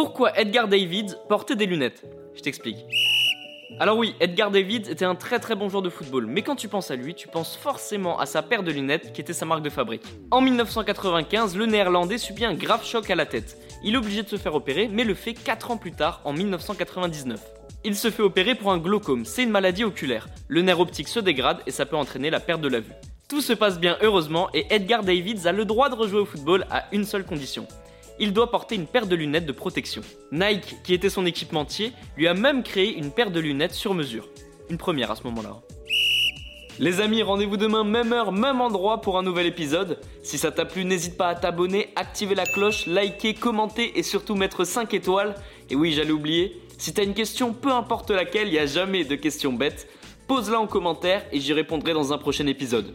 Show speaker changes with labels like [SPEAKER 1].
[SPEAKER 1] Pourquoi Edgar Davids portait des lunettes? Je t'explique. Alors oui, Edgar Davids était un très très bon joueur de football, mais quand tu penses à lui, tu penses forcément à sa paire de lunettes qui était sa marque de fabrique. En 1995, le néerlandais subit un grave choc à la tête. Il est obligé de se faire opérer, mais le fait 4 ans plus tard, en 1999. Il se fait opérer pour un glaucome, c'est une maladie oculaire. Le nerf optique se dégrade et ça peut entraîner la perte de la vue. Tout se passe bien heureusement et Edgar Davids a le droit de rejouer au football à une seule condition. Il doit porter une paire de lunettes de protection. Nike, qui était son équipementier, lui a même créé une paire de lunettes sur mesure. Une première à ce moment-là. Les amis, rendez-vous demain, même heure, même endroit pour un nouvel épisode. Si ça t'a plu, n'hésite pas à t'abonner, activer la cloche, liker, commenter et surtout mettre 5 étoiles. Et oui, j'allais oublier, si t'as une question, peu importe laquelle, il n'y a jamais de questions bêtes, pose-la en commentaire et j'y répondrai dans un prochain épisode.